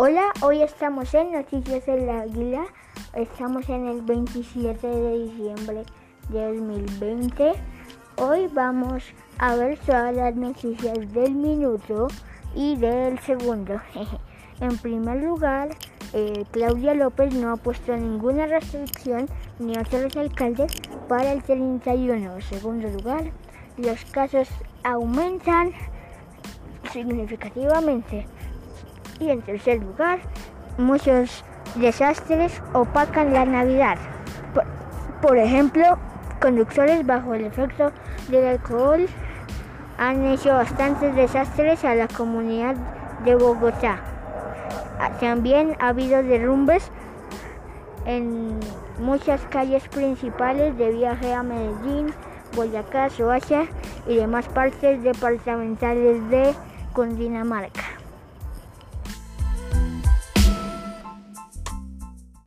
Hola, hoy estamos en Noticias del Águila. Estamos en el 27 de diciembre de 2020. Hoy vamos a ver todas las noticias del minuto y del segundo. en primer lugar, eh, Claudia López no ha puesto ninguna restricción ni a otros alcaldes para el 31. En segundo lugar, los casos aumentan significativamente. Y en tercer lugar, muchos desastres opacan la Navidad. Por, ejemplo, conductores bajo el efecto del alcohol han hecho bastantes desastres a la comunidad de Bogotá. También ha habido derrumbes en muchas calles principales de viaje a Medellín, Boyacá, Soacha y demás partes departamentales de Cundinamarca.